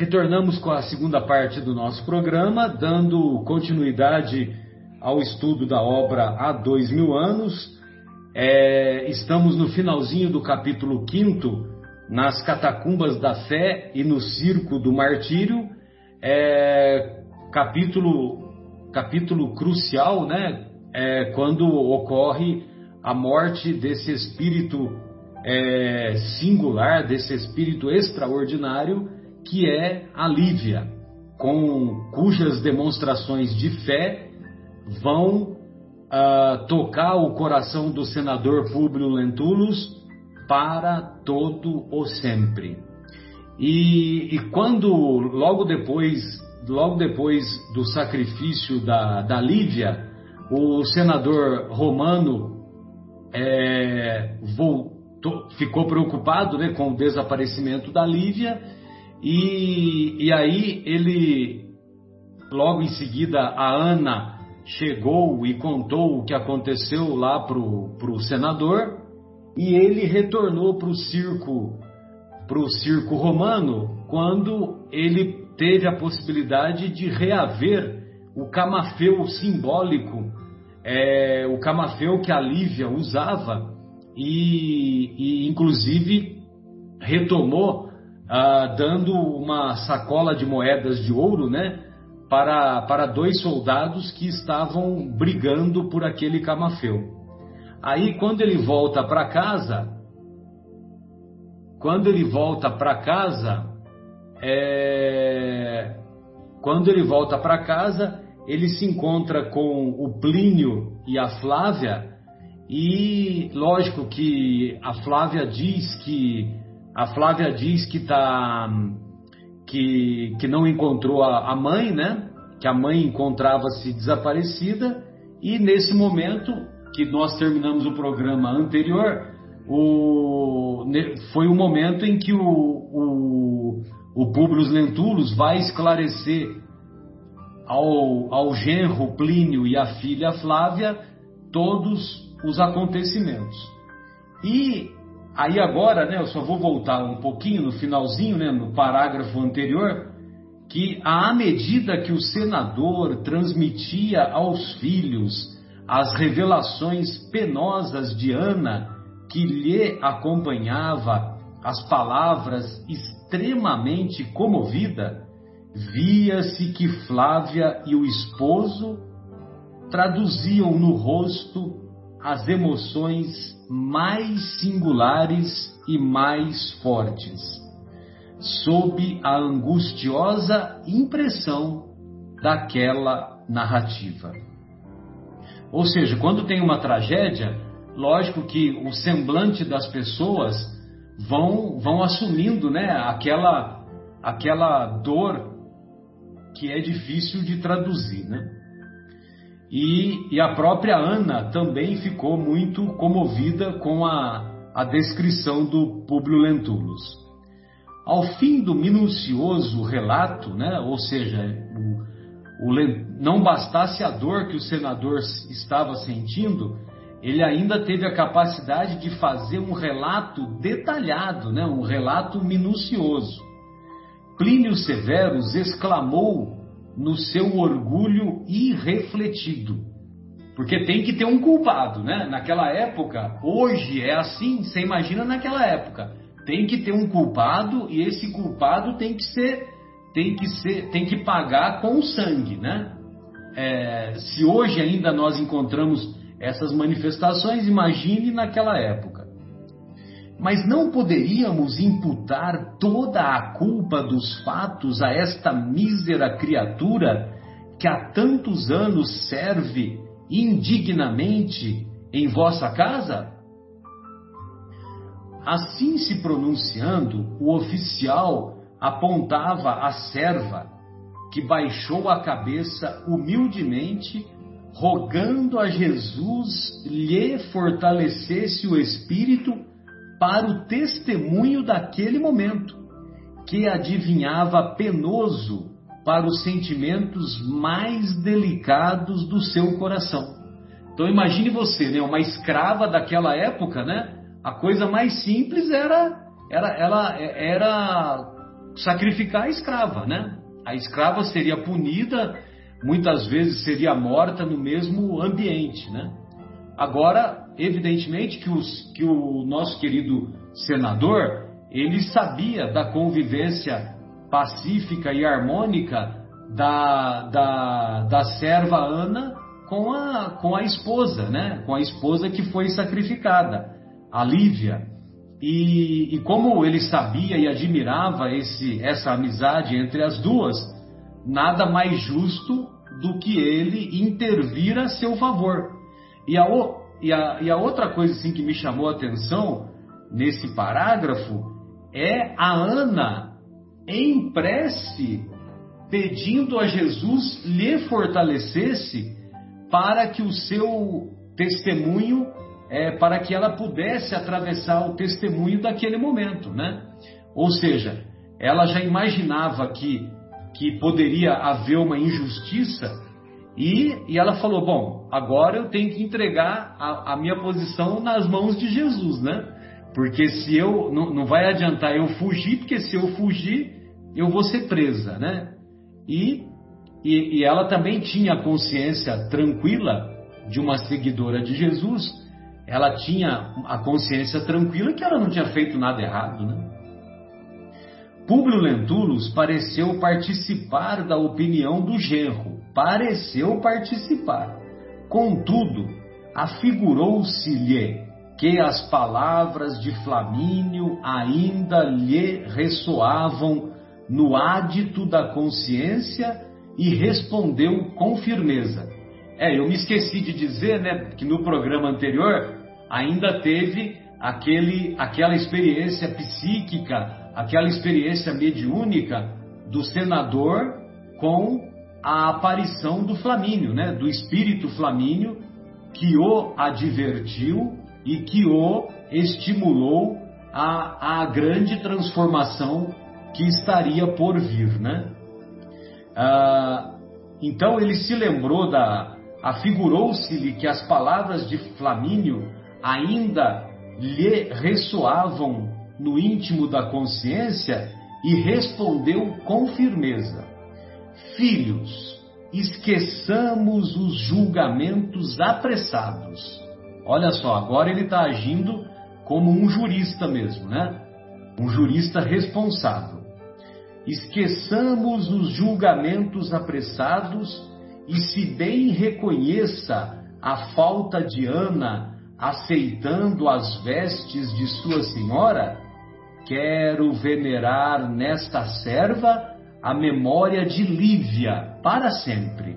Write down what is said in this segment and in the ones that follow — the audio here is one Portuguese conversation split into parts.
Retornamos com a segunda parte do nosso programa, dando continuidade ao estudo da obra há dois mil anos. É, estamos no finalzinho do capítulo 5, nas catacumbas da fé e no circo do martírio. É, capítulo, capítulo crucial, né? É, quando ocorre a morte desse espírito é, singular, desse espírito extraordinário que é a Lívia, com cujas demonstrações de fé vão uh, tocar o coração do senador Públio Lentulus para todo o sempre. E, e, quando logo depois, logo depois do sacrifício da, da Lívia, o senador romano é, voltou, ficou preocupado né, com o desaparecimento da Lívia e, e aí ele, logo em seguida, a Ana chegou e contou o que aconteceu lá para o senador e ele retornou para o circo para o circo romano quando ele teve a possibilidade de reaver o camafeu simbólico, é, o camafeu que a Lívia usava e, e inclusive retomou ah, dando uma sacola de moedas de ouro, né? Para, para dois soldados que estavam brigando por aquele camafeu. Aí, quando ele volta para casa, quando ele volta para casa, é... quando ele volta para casa, ele se encontra com o Plínio e a Flávia, e lógico que a Flávia diz que a Flávia diz que tá que, que não encontrou a, a mãe, né? Que a mãe encontrava-se desaparecida e nesse momento que nós terminamos o programa anterior, o, foi o momento em que o, o, o Publius Lentulus vai esclarecer ao, ao genro Plínio e à filha Flávia todos os acontecimentos. E Aí agora, né, eu só vou voltar um pouquinho no finalzinho, né, no parágrafo anterior, que à medida que o senador transmitia aos filhos as revelações penosas de Ana, que lhe acompanhava as palavras extremamente comovida, via-se que Flávia e o esposo traduziam no rosto as emoções mais singulares e mais fortes, sob a angustiosa impressão daquela narrativa. Ou seja, quando tem uma tragédia, lógico que o semblante das pessoas vão, vão assumindo né, aquela, aquela dor que é difícil de traduzir. Né? E, e a própria Ana também ficou muito comovida com a, a descrição do Públio Lentulus. Ao fim do minucioso relato, né, ou seja, o, o, não bastasse a dor que o senador estava sentindo, ele ainda teve a capacidade de fazer um relato detalhado, né, um relato minucioso. Plínio Severus exclamou no seu orgulho irrefletido. Porque tem que ter um culpado, né? Naquela época, hoje é assim, você imagina naquela época. Tem que ter um culpado e esse culpado tem que ser, tem que ser, tem que pagar com sangue, né? É, se hoje ainda nós encontramos essas manifestações, imagine naquela época. Mas não poderíamos imputar toda a culpa dos fatos a esta mísera criatura que há tantos anos serve indignamente em vossa casa? Assim se pronunciando, o oficial apontava a serva, que baixou a cabeça humildemente, rogando a Jesus lhe fortalecesse o espírito para o testemunho daquele momento, que adivinhava penoso para os sentimentos mais delicados do seu coração. Então imagine você, né, uma escrava daquela época, né? A coisa mais simples era era ela era sacrificar a escrava, né? A escrava seria punida, muitas vezes seria morta no mesmo ambiente, né? Agora, evidentemente que, os, que o nosso querido senador, ele sabia da convivência pacífica e harmônica da, da, da serva Ana com a, com a esposa, né? Com a esposa que foi sacrificada, a Lívia. E, e como ele sabia e admirava esse, essa amizade entre as duas, nada mais justo do que ele intervir a seu favor. E a, e a, e a outra coisa assim, que me chamou a atenção nesse parágrafo é a Ana em prece pedindo a Jesus lhe fortalecesse para que o seu testemunho, é, para que ela pudesse atravessar o testemunho daquele momento, né? Ou seja, ela já imaginava que, que poderia haver uma injustiça e, e ela falou: Bom, agora eu tenho que entregar a, a minha posição nas mãos de Jesus, né? Porque se eu. Não, não vai adiantar eu fugir, porque se eu fugir, eu vou ser presa, né? E, e, e ela também tinha a consciência tranquila de uma seguidora de Jesus, ela tinha a consciência tranquila que ela não tinha feito nada errado, né? Públio Lentulus pareceu participar da opinião do genro, pareceu participar. Contudo, afigurou-se-lhe que as palavras de Flamínio ainda lhe ressoavam no ádito da consciência e respondeu com firmeza. É, eu me esqueci de dizer, né, que no programa anterior ainda teve aquele, aquela experiência psíquica, aquela experiência mediúnica do senador com a aparição do Flamínio, né, do espírito Flamínio que o advertiu e que o estimulou a grande transformação que estaria por vir, né? Ah, então ele se lembrou da, afigurou-se-lhe que as palavras de Flamínio ainda lhe ressoavam no íntimo da consciência e respondeu com firmeza: Filhos, esqueçamos os julgamentos apressados. Olha só, agora ele está agindo como um jurista mesmo, né? Um jurista responsável. Esqueçamos os julgamentos apressados e se bem reconheça a falta de Ana aceitando as vestes de sua senhora, quero venerar nesta serva a memória de Lívia para sempre,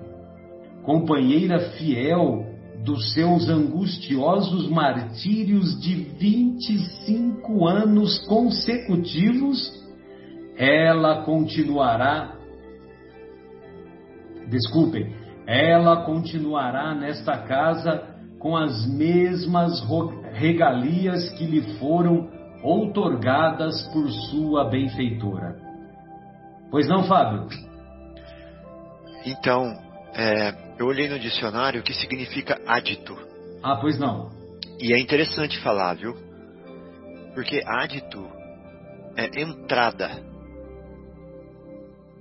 companheira fiel dos seus angustiosos martírios de 25 anos consecutivos ela continuará. Desculpem, ela continuará nesta casa com as mesmas regalias que lhe foram outorgadas por sua benfeitora. Pois não, Fábio? Então, é, eu olhei no dicionário o que significa adito. Ah, pois não. E é interessante falar, viu? Porque adito é entrada.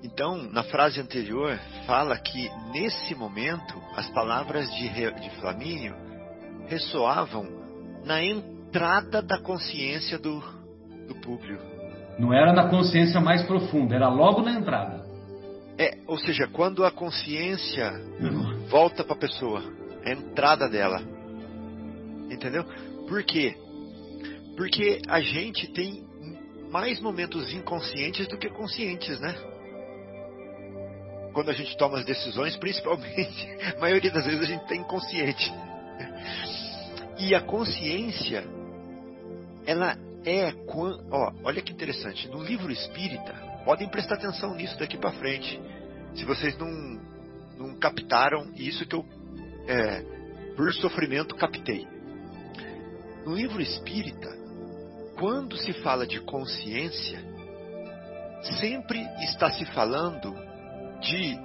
Então, na frase anterior, fala que nesse momento as palavras de, de Flamínio ressoavam na entrada da consciência do, do público. Não era na consciência mais profunda, era logo na entrada. É, ou seja, quando a consciência volta para a pessoa, a entrada dela. Entendeu? Por quê? Porque a gente tem mais momentos inconscientes do que conscientes, né? quando a gente toma as decisões, principalmente, a maioria das vezes a gente está inconsciente. E a consciência, ela é. Ó, olha que interessante. No livro espírita, podem prestar atenção nisso daqui para frente. Se vocês não, não captaram isso que eu, é, por sofrimento, captei. No livro espírita, quando se fala de consciência, sempre está se falando de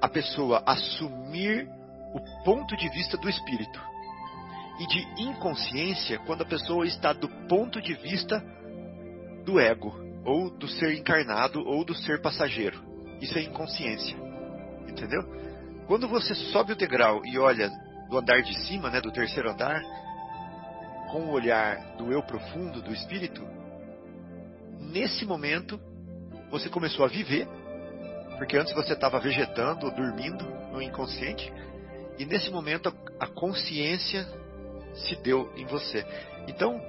a pessoa assumir o ponto de vista do espírito e de inconsciência quando a pessoa está do ponto de vista do ego. ou do ser encarnado, ou do ser passageiro. Isso é inconsciência. Entendeu? Quando você sobe o degrau e olha do andar de cima, né, do terceiro andar, com o olhar do eu profundo, do espírito, nesse momento você começou a viver, porque antes você estava vegetando, dormindo no inconsciente, e nesse momento a consciência se deu em você. Então,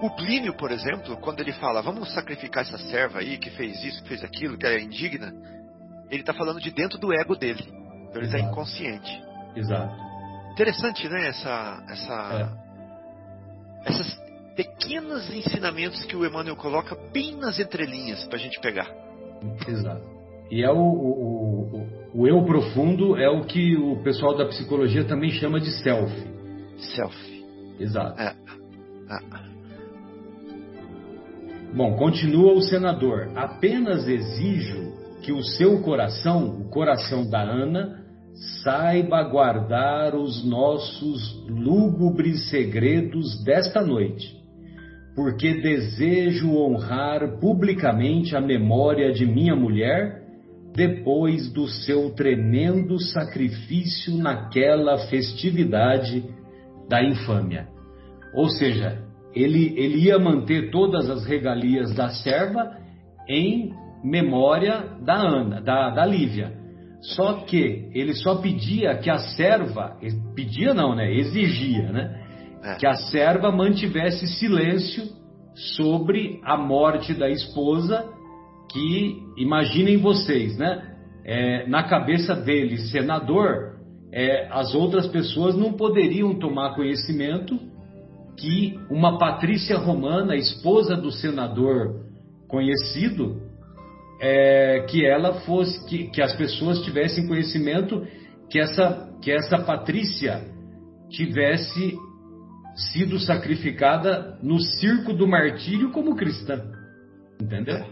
o Plínio, por exemplo, quando ele fala, vamos sacrificar essa serva aí que fez isso, que fez aquilo, que é indigna, ele está falando de dentro do ego dele. Então ele está inconsciente. Exato. Interessante, né? Essa, essa, é. Essas pequenos ensinamentos que o Emmanuel coloca bem nas entrelinhas para a gente pegar. Exato. E é o, o, o, o, eu profundo é o que o pessoal da psicologia também chama de self. Self. Exato. É. Bom, continua o senador. Apenas exijo que o seu coração, o coração da Ana, saiba guardar os nossos lúgubres segredos desta noite, porque desejo honrar publicamente a memória de minha mulher depois do seu tremendo sacrifício naquela festividade da infâmia. Ou seja, ele, ele ia manter todas as regalias da serva em memória da Ana, da, da Lívia. Só que ele só pedia que a serva, pedia não, né? Exigia, né? É. Que a serva mantivesse silêncio sobre a morte da esposa, que imaginem vocês, né? É, na cabeça dele, senador, é, as outras pessoas não poderiam tomar conhecimento que uma patrícia romana, esposa do senador conhecido, é, que ela fosse, que, que as pessoas tivessem conhecimento que essa, que essa patrícia tivesse sido sacrificada no circo do martírio como cristã. Entendeu?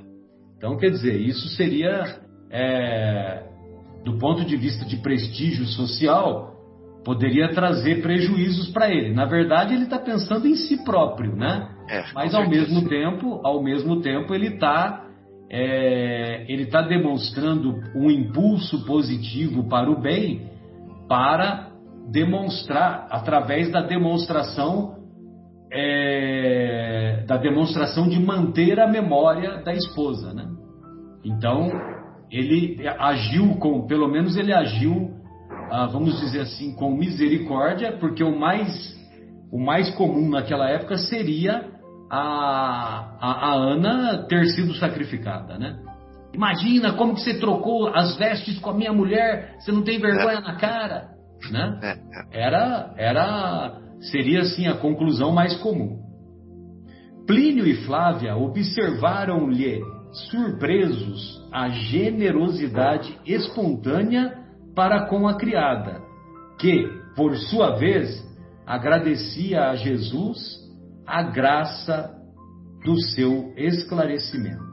Então, quer dizer, isso seria, é, do ponto de vista de prestígio social, poderia trazer prejuízos para ele. Na verdade, ele está pensando em si próprio, né? É, Mas ao mesmo tempo, ao mesmo tempo, ele está é, ele está demonstrando um impulso positivo para o bem, para demonstrar através da demonstração é, da demonstração de manter a memória da esposa, né? Então ele agiu com, pelo menos ele agiu ah, vamos dizer assim, com misericórdia, porque o mais, o mais comum naquela época seria a, a, a Ana ter sido sacrificada, né? Imagina como que você trocou as vestes com a minha mulher, você não tem vergonha na cara, né? Era, era, seria assim a conclusão mais comum. Plínio e Flávia observaram-lhe surpresos a generosidade espontânea para com a criada, que, por sua vez, agradecia a Jesus a graça do seu esclarecimento.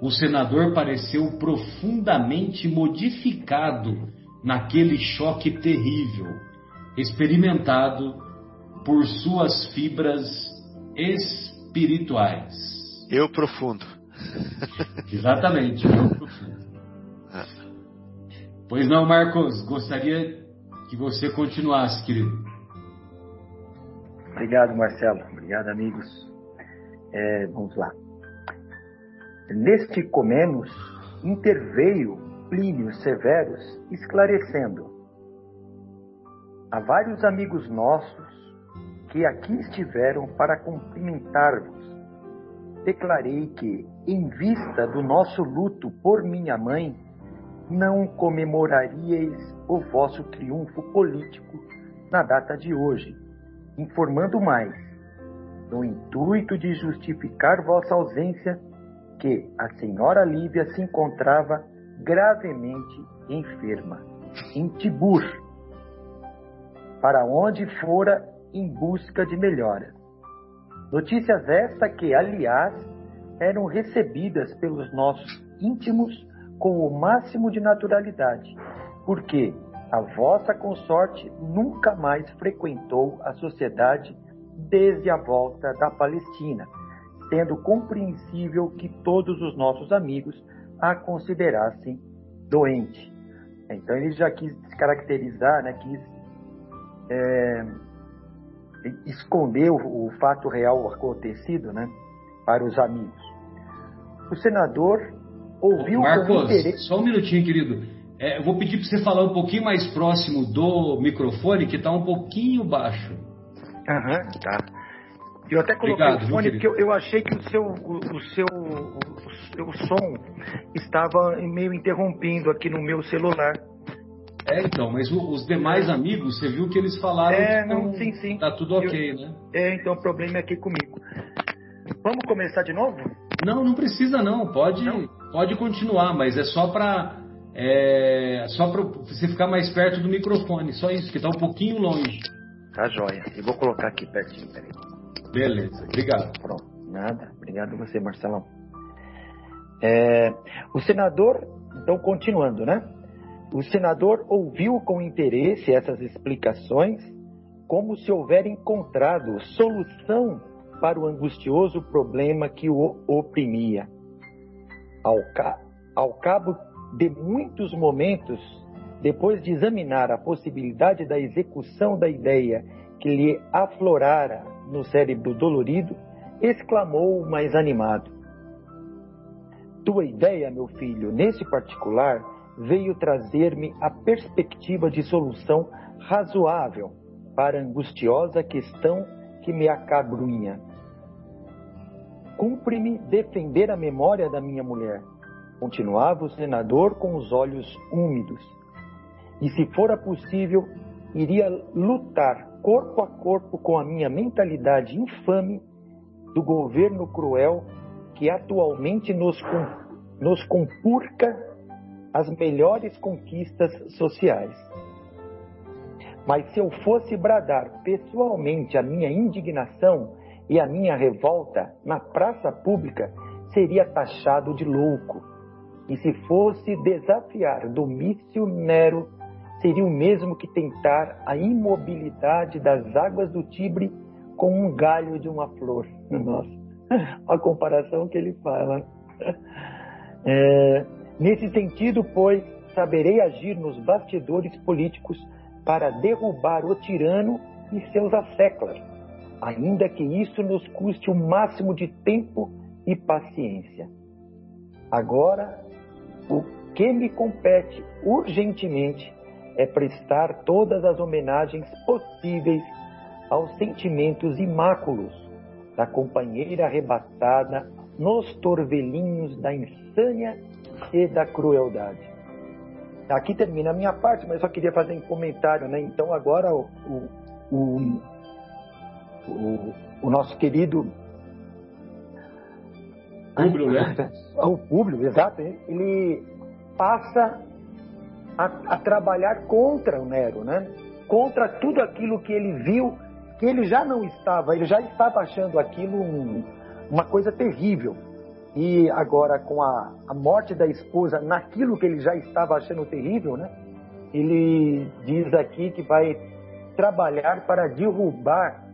O senador pareceu profundamente modificado naquele choque terrível, experimentado por suas fibras espirituais. Eu profundo. Exatamente, eu profundo. Pois não, Marcos, gostaria que você continuasse, querido. Obrigado, Marcelo. Obrigado, amigos. É, vamos lá. Neste Comenos interveio Plínio Severus, esclarecendo: Há vários amigos nossos que aqui estiveram para cumprimentar-vos. Declarei que, em vista do nosso luto por minha mãe, não comemoraríeis o vosso triunfo político na data de hoje, informando mais, no intuito de justificar vossa ausência, que a senhora Lívia se encontrava gravemente enferma, em Tibur, para onde fora em busca de melhoras. Notícias esta que, aliás, eram recebidas pelos nossos íntimos com o máximo de naturalidade, porque a vossa consorte nunca mais frequentou a sociedade desde a volta da Palestina, sendo compreensível que todos os nossos amigos a considerassem doente. Então ele já quis caracterizar, né, quis é, esconder o, o, fato real acontecido, né, para os amigos. O senador ouviu Marcos, com interesse... só um minutinho, querido. É, eu vou pedir para você falar um pouquinho mais próximo do microfone, que está um pouquinho baixo. Aham, uhum, tá. Eu até coloquei Obrigado, o fone porque eu, eu, achei que o seu, o, o seu, o, o som estava meio interrompendo aqui no meu celular. É, então, mas o, os demais amigos, você viu que eles falaram é, que não, sim, sim. tá tudo ok, eu, né? É, então o problema é aqui comigo. Vamos começar de novo? Não, não precisa não. Pode, não? pode continuar, mas é só para é, só para você ficar mais perto do microfone, só isso, que está um pouquinho longe. Tá joia. Eu vou colocar aqui pertinho, peraí. Beleza, obrigado. Pronto, nada. Obrigado a você, Marcelão. É, o senador, então continuando, né? O senador ouviu com interesse essas explicações, como se houver encontrado solução para o angustioso problema que o oprimia. Ao, ca ao cabo de muitos momentos, depois de examinar a possibilidade da execução da ideia que lhe aflorara no cérebro dolorido, exclamou mais animado: Tua ideia, meu filho, nesse particular, veio trazer-me a perspectiva de solução razoável para a angustiosa questão que me acabrunha. Cumpre-me defender a memória da minha mulher, continuava o senador com os olhos úmidos. E se fora possível, iria lutar corpo a corpo com a minha mentalidade infame do governo cruel que atualmente nos, nos compurca as melhores conquistas sociais. Mas se eu fosse bradar pessoalmente a minha indignação e a minha revolta na praça pública, seria taxado de louco. E se fosse desafiar Domício Nero, seria o mesmo que tentar a imobilidade das águas do Tibre com um galho de uma flor. Nossa, a comparação que ele fala. É, nesse sentido, pois, saberei agir nos bastidores políticos para derrubar o tirano e seus asseclas, ainda que isso nos custe o máximo de tempo e paciência. Agora, o que me compete urgentemente é prestar todas as homenagens possíveis aos sentimentos imáculos da companheira arrebatada nos torvelinhos da insânia e da crueldade. Aqui termina a minha parte, mas só queria fazer um comentário, né? Então agora o, o, o, o nosso querido Públio, né? O Públio, exato. Ele passa a, a, trabalhar contra o Nero, né? Contra tudo aquilo que ele viu, que ele já não estava, ele já estava achando aquilo um, uma coisa terrível. E agora, com a, a morte da esposa, naquilo que ele já estava achando terrível, né? Ele diz aqui que vai trabalhar para derrubar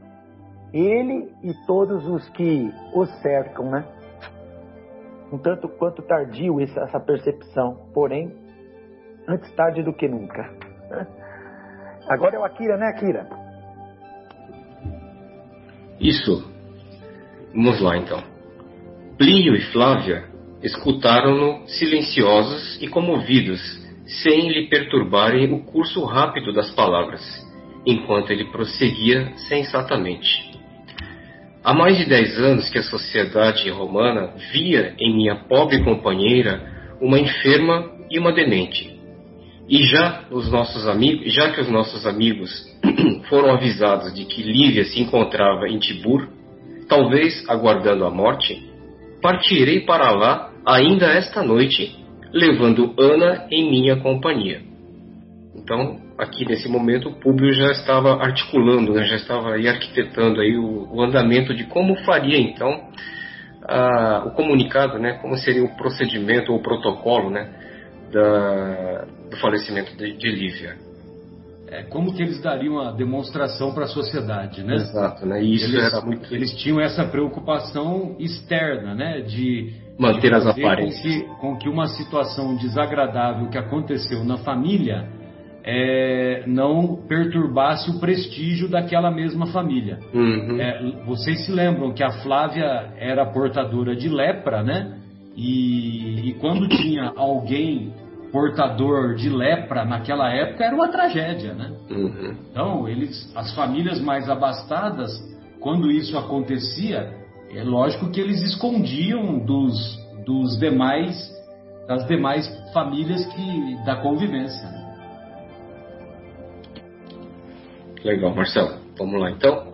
ele e todos os que o cercam, né? um tanto quanto tardio essa percepção, porém, antes tarde do que nunca. Agora é o Akira, né, Akira? Isso. Vamos lá então. Plínio e Flávia escutaram-no silenciosos e comovidos, sem lhe perturbarem o curso rápido das palavras, enquanto ele prosseguia sensatamente. Há mais de dez anos que a sociedade romana via em minha pobre companheira uma enferma e uma demente. E já os nossos amigos, já que os nossos amigos foram avisados de que Lívia se encontrava em Tibur, talvez aguardando a morte, partirei para lá ainda esta noite, levando Ana em minha companhia. Então, aqui nesse momento, o Públio já estava articulando, né, já estava aí arquitetando aí o, o andamento de como faria então a, o comunicado, né, como seria o procedimento ou o protocolo né, da, do falecimento de, de Lívia. É, como que eles dariam a demonstração para a sociedade, né? Exato, né? E isso eles, era muito... eles tinham essa preocupação externa, né? De manter de as aparências. Com que, com que uma situação desagradável que aconteceu na família é, não perturbasse o prestígio daquela mesma família. Uhum. É, vocês se lembram que a Flávia era portadora de lepra, né? E, e quando tinha alguém portador de lepra naquela época era uma tragédia, né? Uhum. Então eles, as famílias mais abastadas, quando isso acontecia, é lógico que eles escondiam dos, dos demais das demais famílias que da convivência. Né? Legal, Marcelo. Vamos lá então.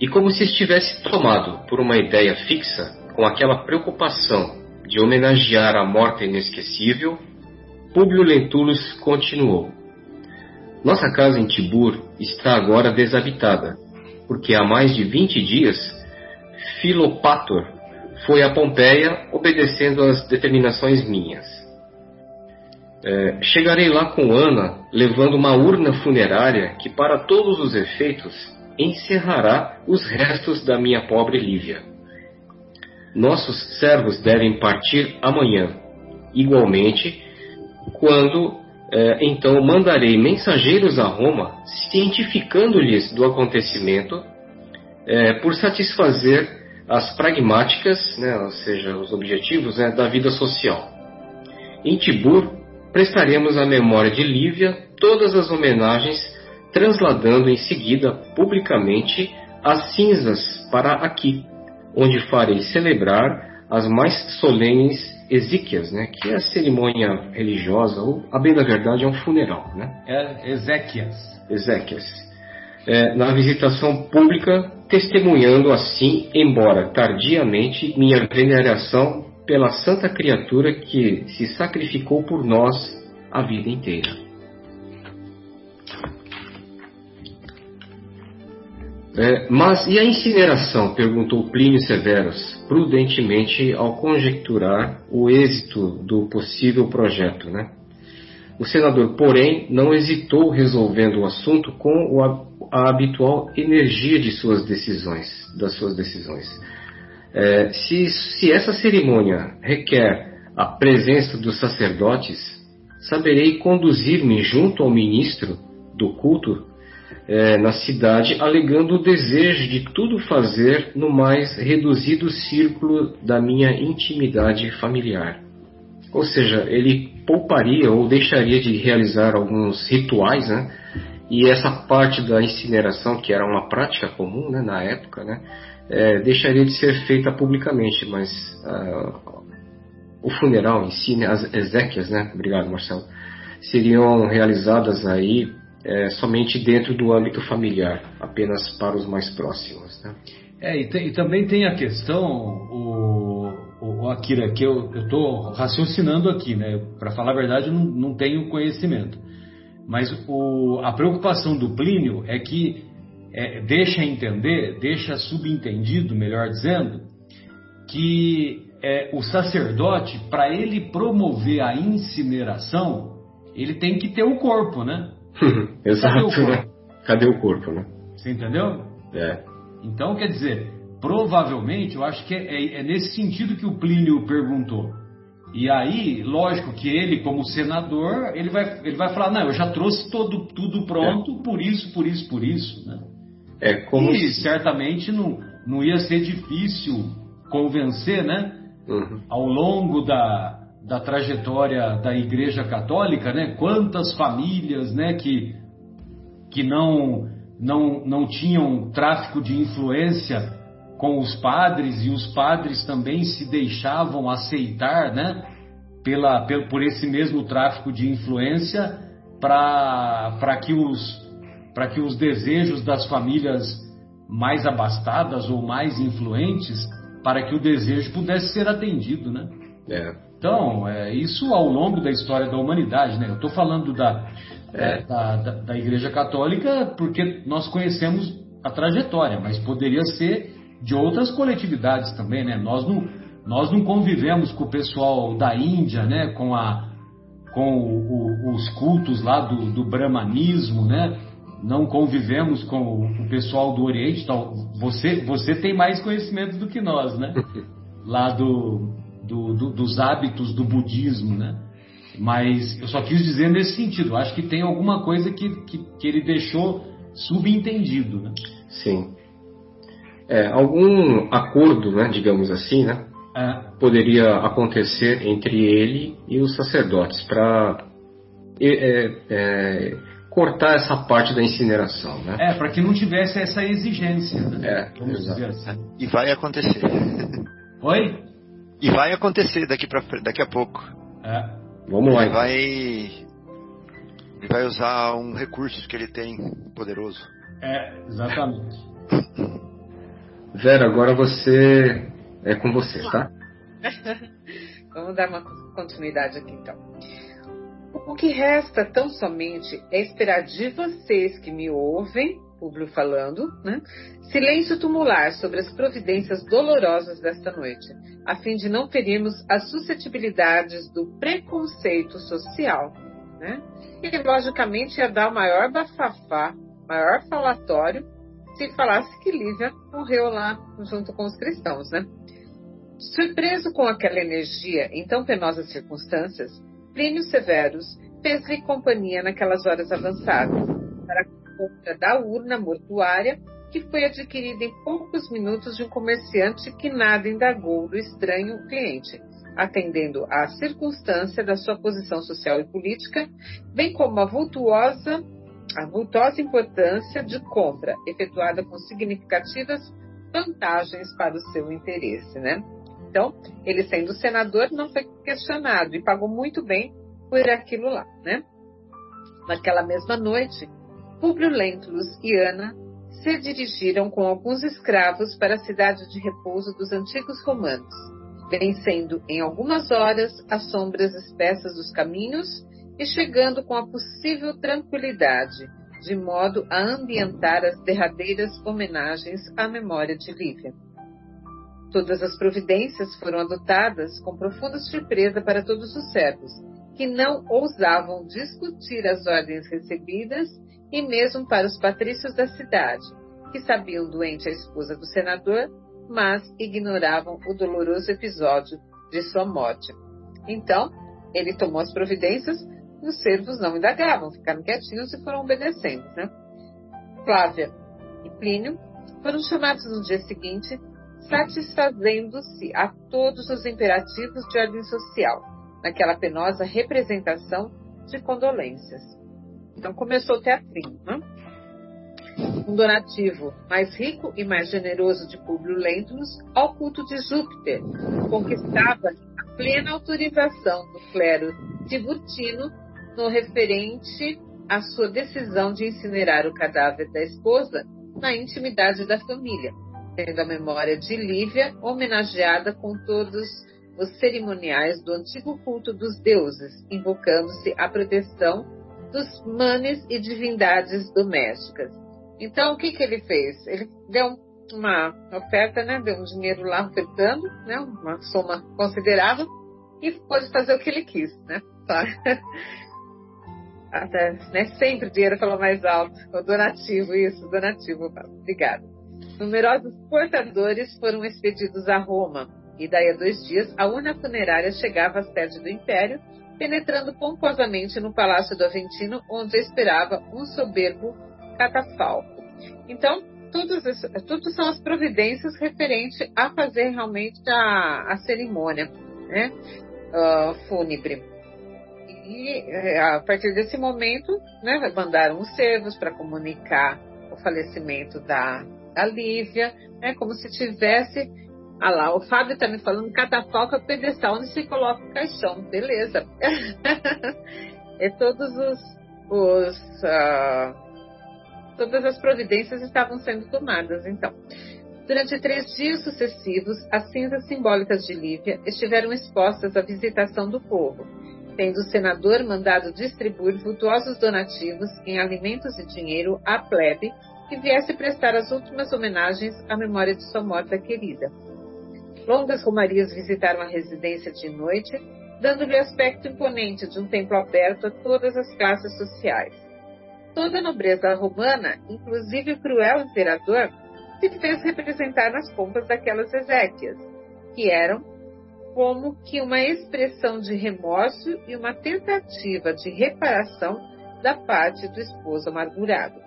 E como se estivesse tomado por uma ideia fixa, com aquela preocupação de homenagear a morte inesquecível, Públio Lentulus continuou. Nossa casa em Tibur está agora desabitada, porque há mais de 20 dias Filopator foi a Pompeia obedecendo às determinações minhas. É, chegarei lá com Ana, levando uma urna funerária que, para todos os efeitos, encerrará os restos da minha pobre Lívia. Nossos servos devem partir amanhã. Igualmente, quando é, então mandarei mensageiros a Roma, cientificando-lhes do acontecimento, é, por satisfazer as pragmáticas, né, ou seja, os objetivos né, da vida social. Em Tibur, prestaremos à memória de Lívia todas as homenagens, transladando em seguida publicamente as cinzas para aqui, onde farei celebrar as mais solenes exíquias, né, que é a cerimônia religiosa, ou, a bem da verdade, é um funeral. Né? É Ezequias. Ezequias. É, na visitação pública, testemunhando assim, embora tardiamente, minha veneração pela santa criatura que se sacrificou por nós a vida inteira. É, mas e a incineração? perguntou Plínio Severus, prudentemente ao conjecturar o êxito do possível projeto. Né? O senador, porém, não hesitou resolvendo o assunto com a habitual energia de suas decisões, das suas decisões. É, se, se essa cerimônia requer a presença dos sacerdotes, saberei conduzir-me junto ao ministro do culto é, na cidade, alegando o desejo de tudo fazer no mais reduzido círculo da minha intimidade familiar. Ou seja, ele pouparia ou deixaria de realizar alguns rituais, né? E essa parte da incineração, que era uma prática comum né, na época, né, é, deixaria de ser feita publicamente, mas uh, o funeral em si, né, as exéquias, né, obrigado Marcelo, seriam realizadas aí é, somente dentro do âmbito familiar, apenas para os mais próximos. Né? É, e, e, também tem a questão, o, o, Akira, que eu estou raciocinando aqui, né? Para falar a verdade, eu não, não tenho conhecimento. Mas o, a preocupação do Plínio é que é, deixa entender, deixa subentendido, melhor dizendo, que é, o sacerdote, para ele promover a incineração, ele tem que ter o corpo, né? Exato. Cadê o corpo? Né? Cadê o corpo, né? Você entendeu? É. Então, quer dizer, provavelmente, eu acho que é, é, é nesse sentido que o Plínio perguntou. E aí, lógico que ele, como senador, ele vai, ele vai falar, não, eu já trouxe todo, tudo pronto, é. por isso, por isso, por isso, né? É como e se... certamente não, não ia ser difícil convencer, né? Uhum. Ao longo da, da trajetória da Igreja Católica, né? Quantas famílias, né? Que, que não, não, não tinham tráfico de influência com os padres e os padres também se deixavam aceitar, né, pela, por esse mesmo tráfico de influência para que os para que os desejos das famílias mais abastadas ou mais influentes para que o desejo pudesse ser atendido, né? É. Então, é, isso ao longo da história da humanidade, né? Eu estou falando da, é. da, da, da Igreja Católica porque nós conhecemos a trajetória, mas poderia ser de outras coletividades também, né? Nós não, nós não convivemos com o pessoal da Índia, né? Com a, com o, os cultos lá do, do brahmanismo, né? Não convivemos com o pessoal do Oriente. Então, você, você tem mais conhecimento do que nós, né? Lá do, do, do, dos hábitos do budismo, né? Mas eu só quis dizer nesse sentido. Acho que tem alguma coisa que, que, que ele deixou subentendido, né? Sim. É, algum acordo, né, digamos assim, né, é. poderia acontecer entre ele e os sacerdotes para é, é, cortar essa parte da incineração, né? É, para que não tivesse essa exigência, né? É, Vamos dizer assim. E vai acontecer. Oi? E vai acontecer daqui, pra, daqui a pouco. É. Vamos lá. Ele vai, ele vai usar um recurso que ele tem poderoso. É, exatamente. Vera, agora você é com você, tá? Vamos dar uma continuidade aqui então. O que resta tão somente é esperar de vocês que me ouvem, Públio falando, né? Silêncio tumular sobre as providências dolorosas desta noite, a fim de não ferirmos as suscetibilidades do preconceito social, né? E logicamente ia dar o maior bafafá, maior falatório se falasse que Lívia morreu lá junto com os cristãos, né? Surpreso com aquela energia em tão penosas circunstâncias, Plínio Severus fez-lhe companhia naquelas horas avançadas, para a compra da urna mortuária, que foi adquirida em poucos minutos de um comerciante que nada indagou do estranho cliente, atendendo à circunstância da sua posição social e política, bem como a vultuosa a vultosa importância de compra efetuada com significativas vantagens para o seu interesse, né? Então, ele sendo senador não foi questionado e pagou muito bem por aquilo lá, né? Naquela mesma noite, Públio Lentulus e Ana se dirigiram com alguns escravos para a cidade de repouso dos antigos romanos, vencendo em algumas horas as sombras espessas dos caminhos e chegando com a possível tranquilidade, de modo a ambientar as derradeiras homenagens à memória de Lívia. Todas as providências foram adotadas com profunda surpresa para todos os servos, que não ousavam discutir as ordens recebidas, e mesmo para os patrícios da cidade, que sabiam doente a esposa do senador, mas ignoravam o doloroso episódio de sua morte. Então, ele tomou as providências os servos não indagavam, ficaram quietinhos e foram obedecendo. Né? Flávia e Plínio foram chamados no dia seguinte, satisfazendo-se a todos os imperativos de ordem social, naquela penosa representação de condolências. Então começou o teatrinho. Né? Um donativo mais rico e mais generoso de Públio Lentulus ao culto de Júpiter conquistava a plena autorização do clero tibutino no referente à sua decisão de incinerar o cadáver da esposa na intimidade da família, tendo a memória de Lívia homenageada com todos os cerimoniais do antigo culto dos deuses, invocando-se a proteção dos manes e divindades domésticas. Então, o que, que ele fez? Ele deu uma oferta, né? deu um dinheiro lá ofertando, né? uma soma considerável, e pôde fazer o que ele quis. Né? Até, né? Sempre o dinheiro falou mais alto. O donativo, isso, donativo. Obrigada. Numerosos portadores foram expedidos a Roma, e daí a dois dias a urna funerária chegava à sede do Império, penetrando pomposamente no Palácio do Aventino, onde esperava um soberbo catafalco. Então, tudo, tudo são as providências referentes a fazer realmente a, a cerimônia né, uh, fúnebre. E é, a partir desse momento, né, mandaram os servos para comunicar o falecimento da, da Lívia, né, como se tivesse. Ah lá, o Fábio está me falando catafalco é pedestal onde se coloca o caixão. Beleza. e todos os. os uh, todas as providências estavam sendo tomadas, então. Durante três dias sucessivos, as cinzas simbólicas de Lívia estiveram expostas à visitação do povo tendo o senador mandado distribuir vultuosos donativos em alimentos e dinheiro à plebe que viesse prestar as últimas homenagens à memória de sua morta querida. Longas romarias visitaram a residência de noite dando-lhe aspecto imponente de um templo aberto a todas as classes sociais. Toda a nobreza romana, inclusive o cruel imperador, se fez representar nas pompas daquelas Ezequias, que eram como que uma expressão de remorso e uma tentativa de reparação da parte do esposo amargurado.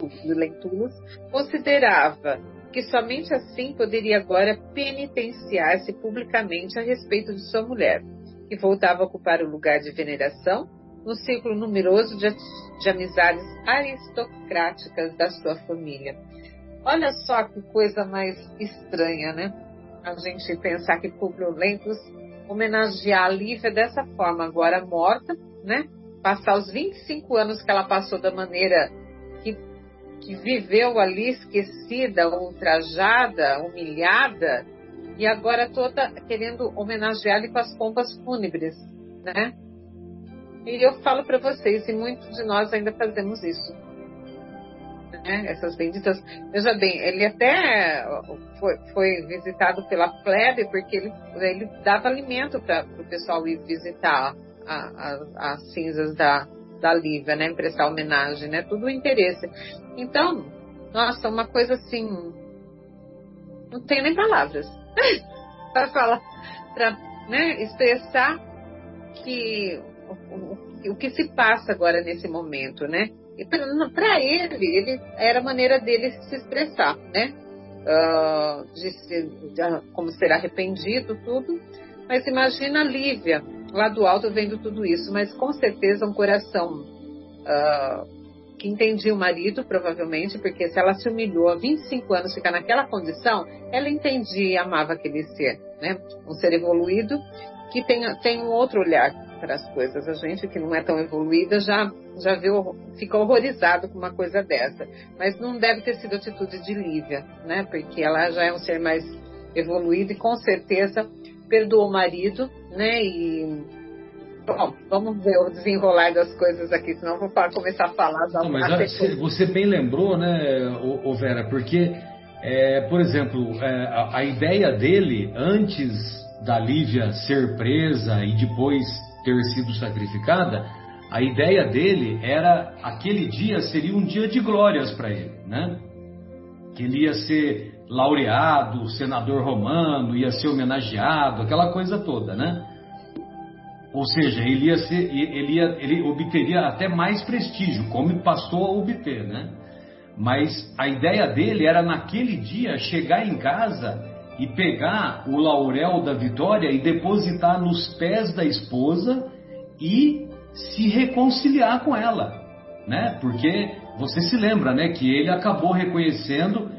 O Lentulus considerava que somente assim poderia agora penitenciar-se publicamente a respeito de sua mulher, que voltava a ocupar o lugar de veneração no círculo numeroso de, de amizades aristocráticas da sua família. Olha só que coisa mais estranha, né? A gente pensar que Publio Lentulus homenagear a Lívia dessa forma, agora morta, né? Passar os 25 anos que ela passou da maneira que viveu ali, esquecida, ultrajada, humilhada, e agora toda querendo homenagear-lhe com as pompas fúnebres, né? E eu falo para vocês, e muitos de nós ainda fazemos isso. Né? Essas benditas. Veja bem, ele até foi, foi visitado pela plebe porque ele, ele dava alimento para o pessoal ir visitar as cinzas da, da Lívia, né? Prestar homenagem, né? Tudo interesse. Então, nossa, uma coisa assim. Não tenho nem palavras para falar, para né, expressar que o, o, que se passa agora nesse momento, né? E para ele, ele era a maneira dele se expressar, né? Uh, de, se, de, como ser arrependido, tudo. Mas imagina a Lívia lá do alto vendo tudo isso, mas com certeza um coração uh, que entendia o marido, provavelmente, porque se ela se humilhou há 25 anos ficar naquela condição, ela entendia e amava aquele ser, né? Um ser evoluído que tem, tem um outro olhar para as coisas. A gente que não é tão evoluída já já viu, fica horrorizado com uma coisa dessa. Mas não deve ter sido atitude de Lívia, né? Porque ela já é um ser mais evoluído e com certeza perdoou o marido, né? E bom, vamos ver o desenrolar das coisas aqui, senão vou começar a falar da não, mas você, você bem lembrou, né, o, Vera, porque é, por exemplo, é, a, a ideia dele antes da Lívia ser presa e depois ter sido sacrificada, a ideia dele era aquele dia seria um dia de glórias para ele, né? Que ele ia ser laureado, senador romano, ia ser homenageado, aquela coisa toda, né? Ou seja, ele ia ser, ele ia, ele obteria até mais prestígio, como passou a obter, né? Mas a ideia dele era naquele dia chegar em casa e pegar o laurel da vitória e depositar nos pés da esposa e se reconciliar com ela, né? Porque você se lembra, né, que ele acabou reconhecendo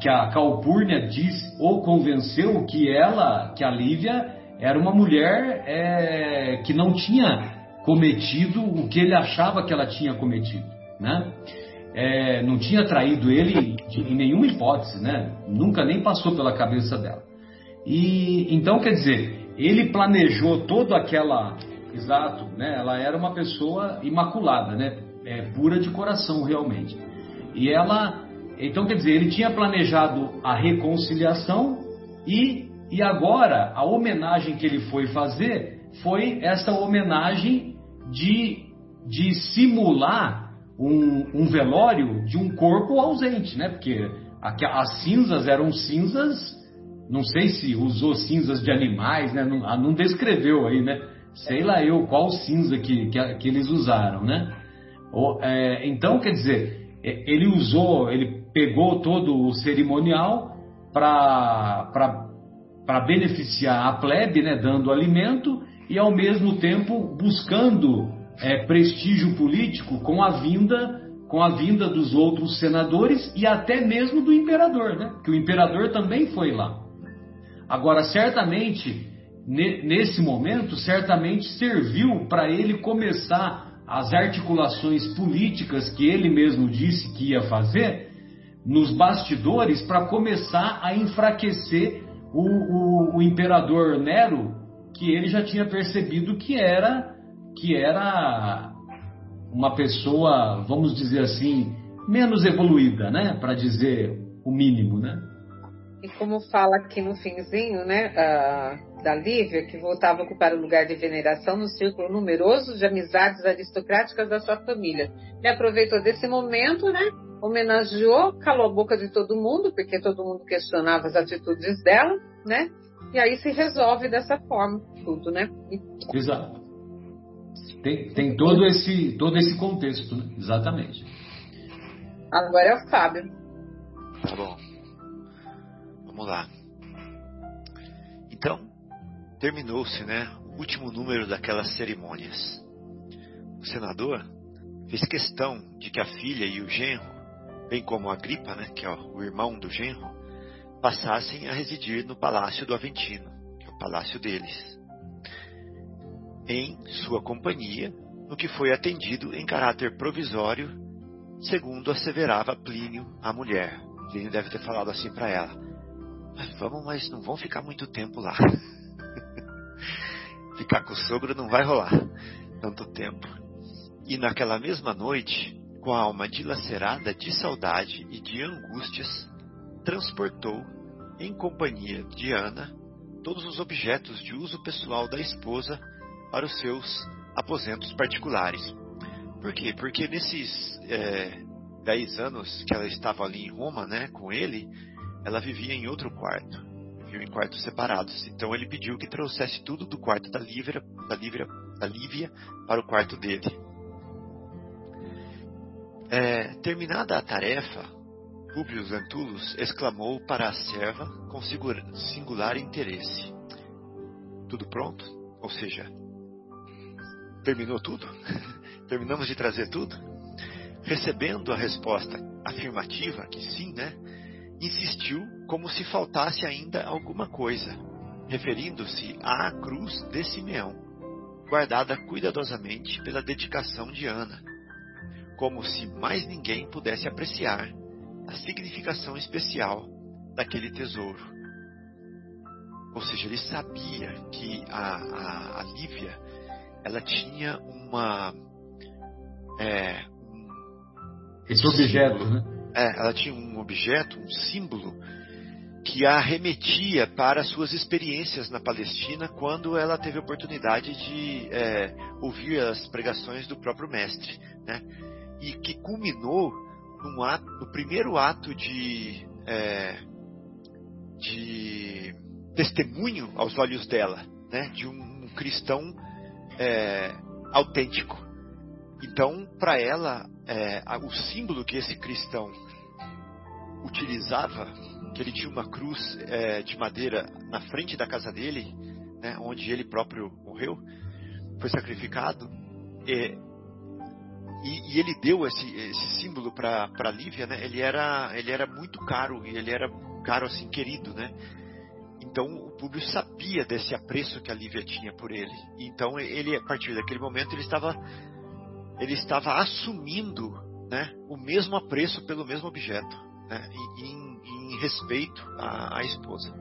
que a Calpurnia diz ou convenceu que ela, que a Lívia era uma mulher é, que não tinha cometido o que ele achava que ela tinha cometido, né? é, não tinha traído ele em nenhuma hipótese, né? Nunca nem passou pela cabeça dela. E então quer dizer, ele planejou toda aquela, exato, né? Ela era uma pessoa imaculada, né? É, pura de coração realmente. E ela, então quer dizer, ele tinha planejado a reconciliação e e agora a homenagem que ele foi fazer foi essa homenagem de de simular um, um velório de um corpo ausente, né? Porque as cinzas eram cinzas, não sei se usou cinzas de animais, né? Não, ah, não descreveu aí, né? Sei lá eu qual cinza que, que, que eles usaram, né? Ou, é, então, quer dizer, ele usou, ele pegou todo o cerimonial para beneficiar a plebe, né? Dando alimento e ao mesmo tempo buscando é, prestígio político com a vinda com a vinda dos outros senadores e até mesmo do imperador, né? Que o imperador também foi lá. Agora, certamente, nesse momento, certamente serviu para ele começar as articulações políticas que ele mesmo disse que ia fazer nos bastidores para começar a enfraquecer o, o, o imperador Nero, que ele já tinha percebido que era que era uma pessoa, vamos dizer assim, menos evoluída, né? Para dizer o mínimo, né? E como fala aqui no finzinho, né, uh, da Lívia, que voltava a ocupar o lugar de veneração no círculo numeroso de amizades aristocráticas da sua família. Ele aproveitou desse momento, né, homenageou, calou a boca de todo mundo, porque todo mundo questionava as atitudes dela, né, e aí se resolve dessa forma tudo, né. E... Exato. Tem, tem todo, esse, todo esse contexto, né? exatamente. Agora é o Fábio. Tá bom. Vamos lá. Então, terminou-se, né, o último número daquelas cerimônias. O senador fez questão de que a filha e o genro, bem como a Gripa, né, que é o irmão do genro, passassem a residir no palácio do Aventino, que é o palácio deles, em sua companhia, no que foi atendido em caráter provisório, segundo asseverava Plínio, a mulher. Plínio deve ter falado assim para ela: Vamos, mas não vão ficar muito tempo lá. ficar com o sogro não vai rolar tanto tempo. E naquela mesma noite, com a alma dilacerada de saudade e de angústias, transportou, em companhia de Ana, todos os objetos de uso pessoal da esposa para os seus aposentos particulares. Por quê? Porque nesses é, dez anos que ela estava ali em Roma, né, com ele, ela vivia em outro quarto, vivia em quartos separados. Então ele pediu que trouxesse tudo do quarto da Lívia, da Lívia, da Lívia para o quarto dele. É, terminada a tarefa, Publius Lentulus exclamou para a serva com singular interesse: Tudo pronto? Ou seja, terminou tudo? Terminamos de trazer tudo? Recebendo a resposta afirmativa, que sim, né? insistiu como se faltasse ainda alguma coisa, referindo-se à cruz de Simeão, guardada cuidadosamente pela dedicação de Ana, como se mais ninguém pudesse apreciar a significação especial daquele tesouro. Ou seja, ele sabia que a, a, a Lívia ela tinha uma é, um esse objeto, né? É, ela tinha um objeto, um símbolo, que a remetia para suas experiências na Palestina quando ela teve a oportunidade de é, ouvir as pregações do próprio mestre, né? E que culminou no, ato, no primeiro ato de, é, de testemunho aos olhos dela, né? De um, um cristão é, autêntico. Então, para ela, é, o símbolo que esse cristão utilizava, que ele tinha uma cruz é, de madeira na frente da casa dele, né, onde ele próprio morreu, foi sacrificado, e, e, ele deu esse, esse símbolo para Lívia, né, ele, era, ele era muito caro, e ele era caro assim, querido, né, então o público sabia desse apreço que a Lívia tinha por ele. Então ele, a partir daquele momento, ele estava ele estava assumindo né, o mesmo apreço pelo mesmo objeto, né, em, em, respeito à, à esposa.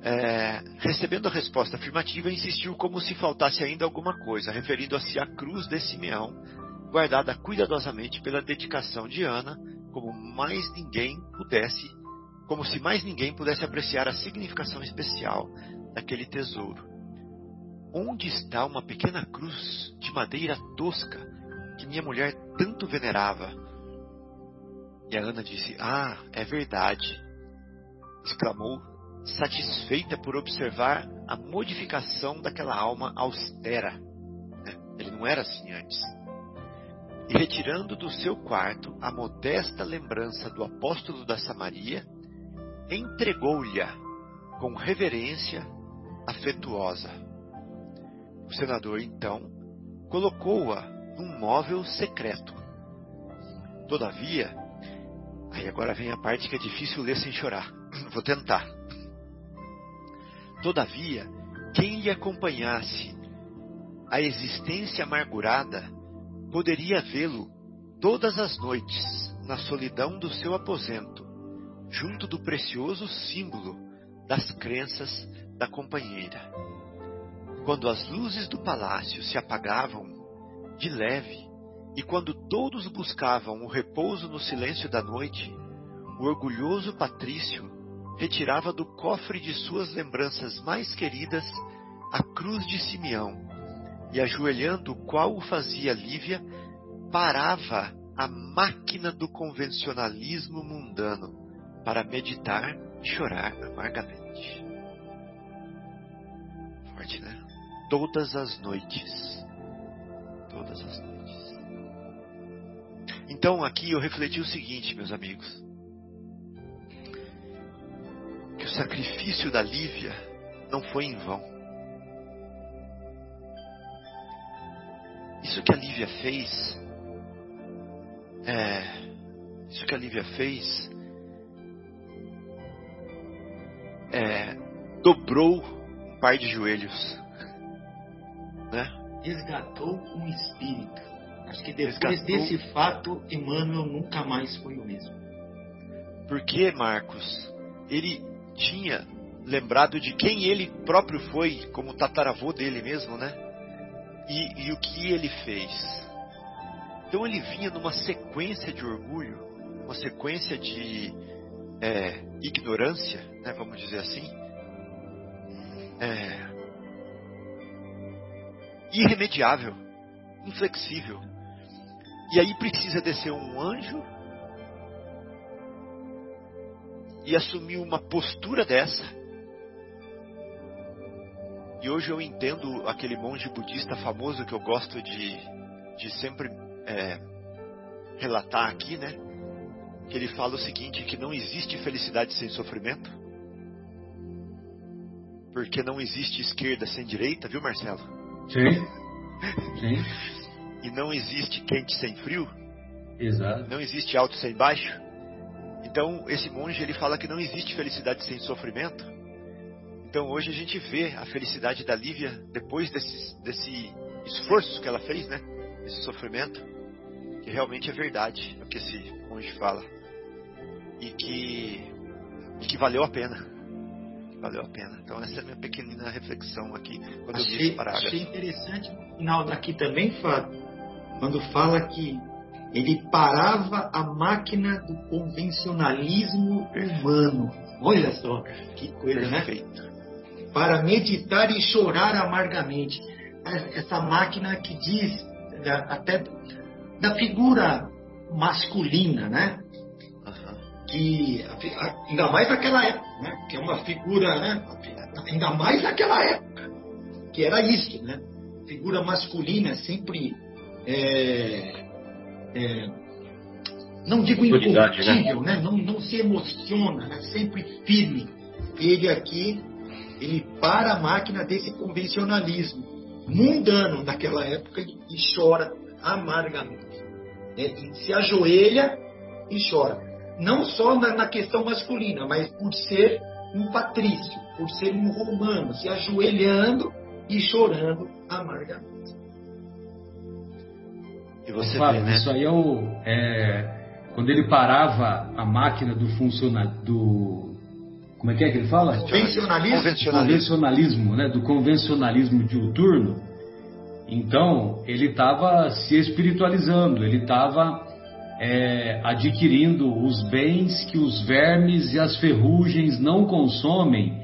É, recebendo a resposta afirmativa, insistiu como se faltasse ainda alguma coisa, referindo-se à cruz de Simeão, guardada cuidadosamente pela dedicação de Ana, como mais ninguém pudesse, como se mais ninguém pudesse apreciar a significação especial daquele tesouro. Onde está uma pequena cruz de madeira tosca que minha mulher tanto venerava? E a Ana disse: Ah, é verdade! exclamou, satisfeita por observar a modificação daquela alma austera. Né? Ele não era assim antes. E retirando do seu quarto a modesta lembrança do apóstolo da Samaria, entregou-lhe com reverência afetuosa. O senador, então, colocou-a num móvel secreto. Todavia, aí agora vem a parte que é difícil ler sem chorar. Vou tentar. Todavia, quem lhe acompanhasse a existência amargurada poderia vê-lo todas as noites na solidão do seu aposento, junto do precioso símbolo das crenças da companheira. Quando as luzes do palácio se apagavam de leve, e quando todos buscavam o repouso no silêncio da noite, o orgulhoso patrício retirava do cofre de suas lembranças mais queridas a cruz de Simeão, e ajoelhando qual o fazia Lívia, parava a máquina do convencionalismo mundano para meditar e chorar amargamente. Forte, né? Todas as noites. Todas as noites. Então aqui eu refleti o seguinte, meus amigos. Sacrifício da Lívia não foi em vão. Isso que a Lívia fez é, isso que a Lívia fez é, dobrou um par de joelhos. Né? Resgatou um espírito. Acho que depois Resgatou... desse fato, Emmanuel nunca mais foi o mesmo. Porque, Marcos, ele tinha lembrado de quem ele próprio foi, como tataravô dele mesmo, né? E, e o que ele fez. Então ele vinha numa sequência de orgulho, uma sequência de é, ignorância, né, vamos dizer assim, é, irremediável, inflexível. E aí precisa descer um anjo e assumir uma postura dessa. E hoje eu entendo aquele monge budista famoso que eu gosto de, de sempre é, relatar aqui, né? Que ele fala o seguinte: que não existe felicidade sem sofrimento, porque não existe esquerda sem direita, viu, Marcelo? Sim. Sim. e não existe quente sem frio. Exato. Não existe alto sem baixo. Então, esse monge ele fala que não existe felicidade sem sofrimento. Então, hoje a gente vê a felicidade da Lívia depois desse, desse esforço que ela fez, né? Esse sofrimento que realmente é verdade o que esse monge fala e que, e que valeu a pena. Valeu a pena. Então essa é a minha pequenina reflexão aqui quando achei, eu vi esse parágrafo. Achei interessante no final daqui também, Fábio, quando fala que ele parava a máquina do convencionalismo humano. Olha só, que coisa, né? Perfeito. né? Para meditar e chorar amargamente. Essa máquina que diz, até da figura masculina, né? Que ainda mais naquela época, né? Que é uma figura, né? Ainda mais naquela época, que era isso, né? Figura masculina sempre é, é, não digo né? incorruptível, né? né? Não, não se emociona, né? sempre firme. Ele aqui, ele para a máquina desse convencionalismo mundano daquela época e chora amargamente é, se ajoelha e chora. Não só na, na questão masculina, mas por ser um patrício, por ser um romano, se ajoelhando e chorando amargamente. E você Fábio, vê, né? Isso aí é o. É, quando ele parava a máquina do funcionário. Do, como é que é que ele fala? Convencionalismo. Convencionalismo, convencionalismo né? Do convencionalismo diuturno então, ele estava se espiritualizando, ele estava é, adquirindo os bens que os vermes e as ferrugens não consomem,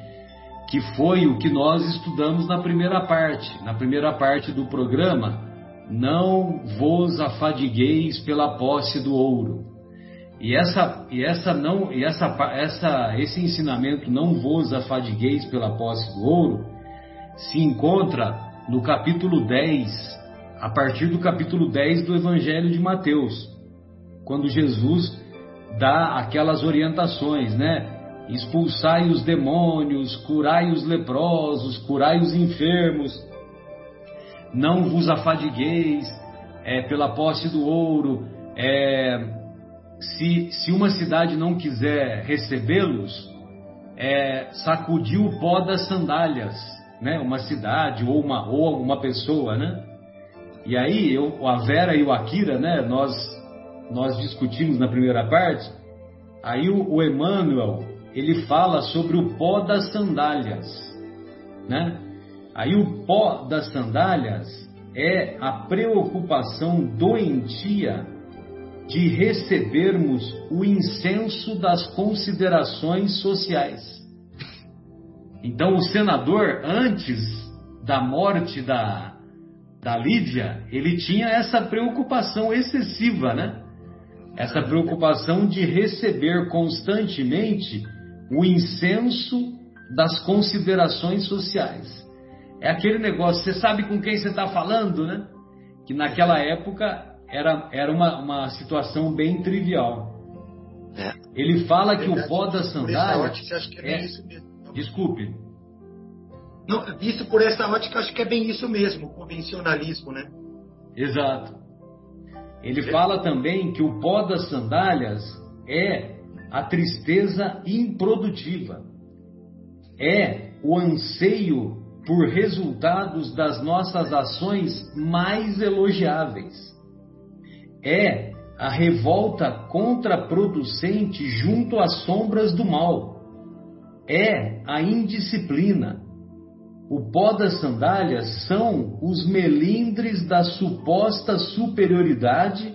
que foi o que nós estudamos na primeira parte. Na primeira parte do programa, não vos afadigueis pela posse do ouro. E essa, e essa não, e essa, essa, esse ensinamento não vos afadigueis pela posse do ouro se encontra no capítulo 10, a partir do capítulo 10 do Evangelho de Mateus, quando Jesus dá aquelas orientações, né? Expulsai os demônios, curai os leprosos, curai os enfermos, não vos afadigueis é, pela posse do ouro. É, se, se uma cidade não quiser recebê-los, é, sacudir o pó das sandálias né, uma cidade ou uma ou uma pessoa, né? E aí eu, a Vera e o Akira, né, nós nós discutimos na primeira parte. Aí o, o Emmanuel ele fala sobre o pó das sandálias, né? Aí o pó das sandálias é a preocupação doentia de recebermos o incenso das considerações sociais. Então, o senador, antes da morte da, da Lívia, ele tinha essa preocupação excessiva, né? Essa preocupação de receber constantemente o incenso das considerações sociais. É aquele negócio, você sabe com quem você está falando, né? Que naquela época era, era uma, uma situação bem trivial. É. Ele fala que o pó da sandália. Ótica, acho que é, bem é... isso mesmo. Desculpe. Não, visto por essa ótica, acho que é bem isso mesmo, o convencionalismo, né? Exato. Ele fala também que o pó das sandálias é a tristeza improdutiva, é o anseio por resultados das nossas ações mais elogiáveis, é a revolta contraproducente junto às sombras do mal, é a indisciplina. O pó das sandálias são os melindres da suposta superioridade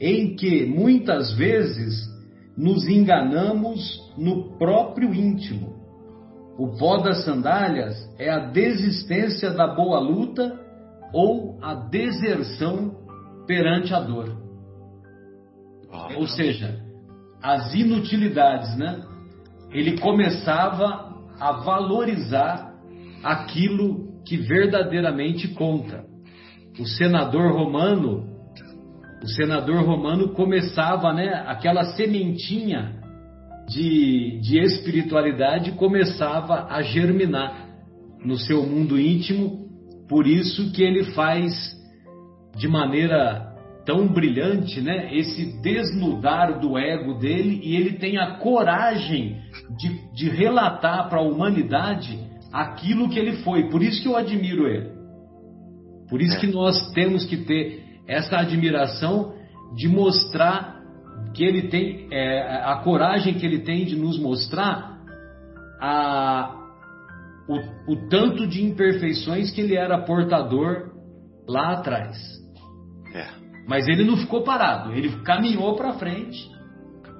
em que muitas vezes nos enganamos no próprio íntimo. O pó das sandálias é a desistência da boa luta ou a deserção perante a dor. Ou seja, as inutilidades, né? Ele começava a valorizar aquilo que verdadeiramente conta. O senador romano o senador romano começava, né, aquela sementinha de, de espiritualidade começava a germinar no seu mundo íntimo, por isso que ele faz de maneira tão brilhante, né, esse desnudar do ego dele e ele tem a coragem de, de relatar para a humanidade aquilo que ele foi. Por isso que eu admiro ele. Por isso que nós temos que ter essa admiração de mostrar que ele tem, é, a coragem que ele tem de nos mostrar a, o, o tanto de imperfeições que ele era portador lá atrás. É. Mas ele não ficou parado, ele caminhou para frente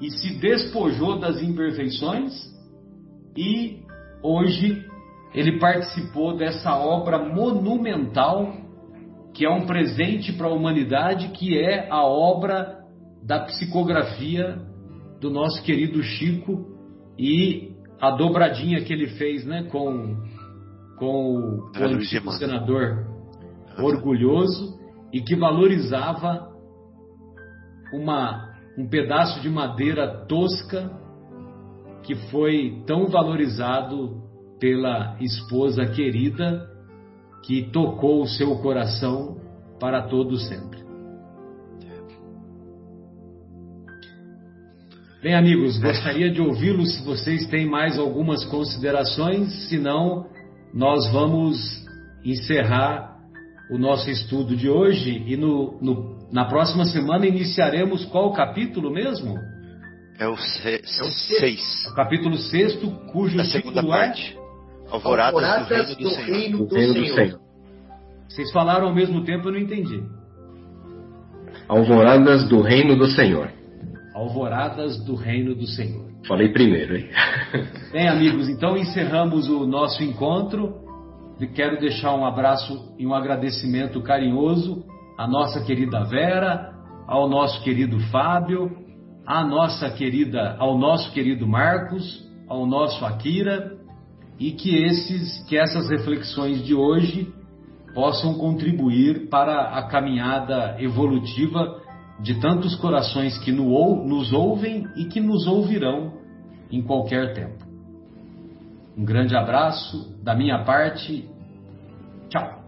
e se despojou das imperfeições e hoje ele participou dessa obra monumental que é um presente para a humanidade, que é a obra da psicografia do nosso querido Chico e a dobradinha que ele fez né, com, com o, o antigo senador orgulhoso e que valorizava uma, um pedaço de madeira tosca que foi tão valorizado pela esposa querida que tocou o seu coração para todo sempre. Bem, amigos, gostaria de ouvi-los se vocês têm mais algumas considerações, senão nós vamos encerrar o nosso estudo de hoje e no, no, na próxima semana iniciaremos qual capítulo mesmo? É o 6. É o capítulo 6, cujo da segunda título é parte. Alvoradas, Alvoradas do, reino do, do, reino do. Senhor. Vocês falaram ao mesmo tempo, eu não entendi. Alvoradas do reino do Senhor. Alvoradas do reino do Senhor. Falei primeiro, hein? Bem, amigos, então encerramos o nosso encontro. Quero deixar um abraço e um agradecimento carinhoso à nossa querida Vera, ao nosso querido Fábio, à nossa querida, ao nosso querido Marcos, ao nosso Akira e que esses, que essas reflexões de hoje possam contribuir para a caminhada evolutiva de tantos corações que nos ouvem e que nos ouvirão em qualquer tempo. Um grande abraço da minha parte. Tchau.